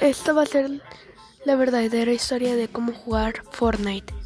Esta va a ser la verdadera historia de cómo jugar Fortnite.